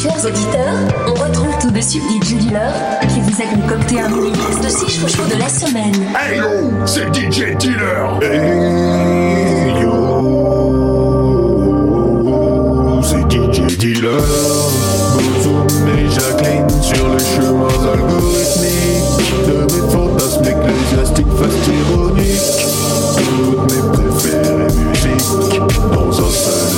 Chers auditeurs, on retrouve tout de suite DJ Dealer qui vous a concocté un mini mix de 6 chouchous de la semaine. Hey yo, c'est DJ Dealer. Hey yo, c'est DJ Dealer. Bozoum et Jacqueline sur les chemins algorithmiques de mes fantasmes ecclésiastiques fast ironiques. Toutes mes préférées musiques dans un seul.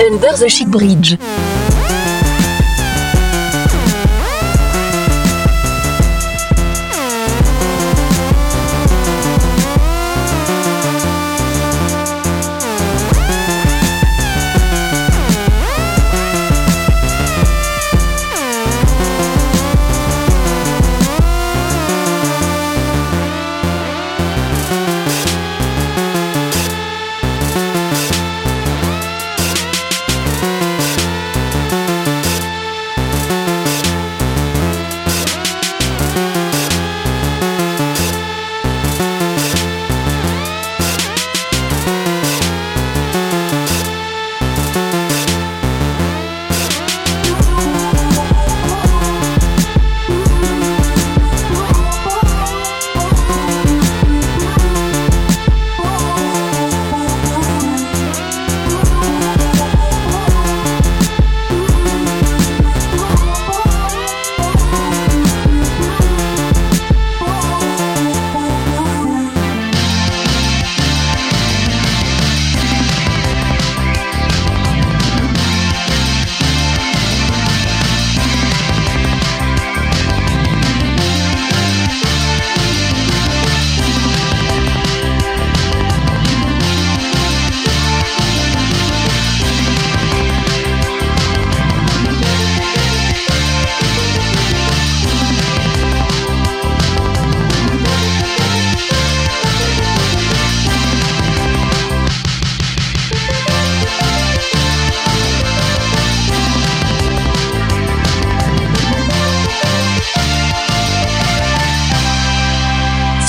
Under the Chic Bridge.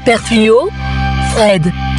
Superfluo, Fred.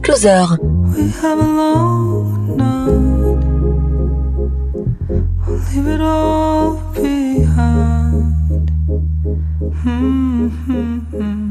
closer. We have a long night. We'll leave it all behind. Mm -hmm.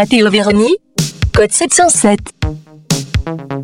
Matteo Verni, code 707.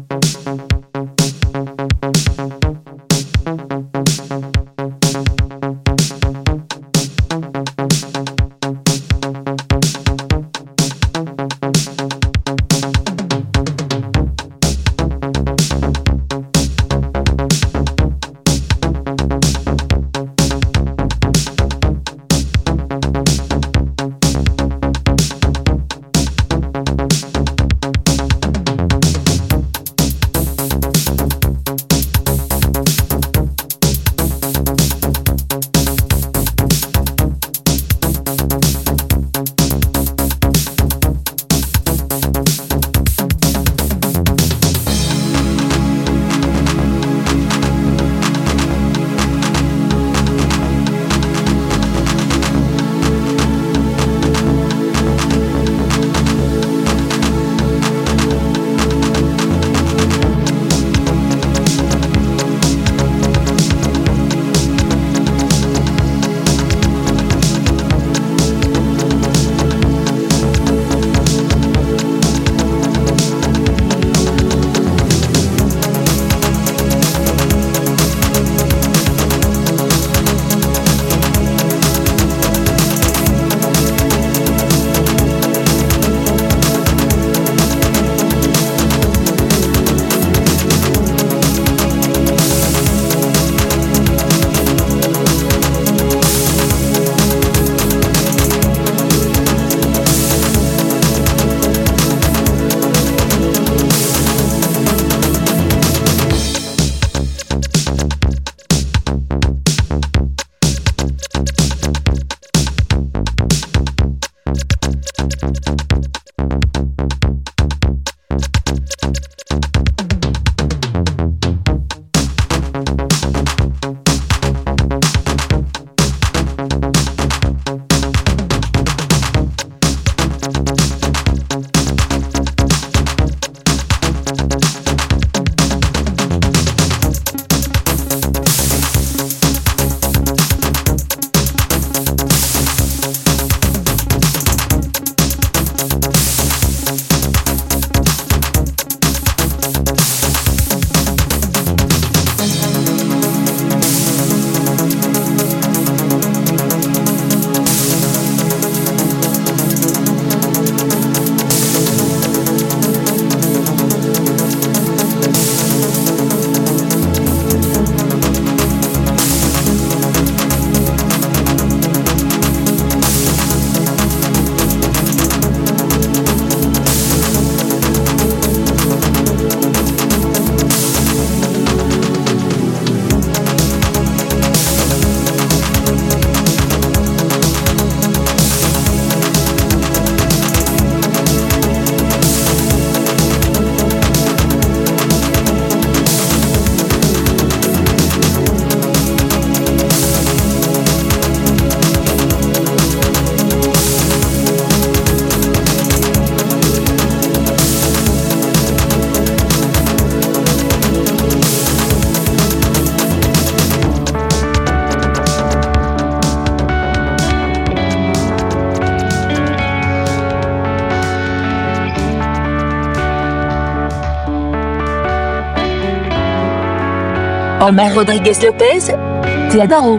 Omar Rodriguez Lopez, Teodoro.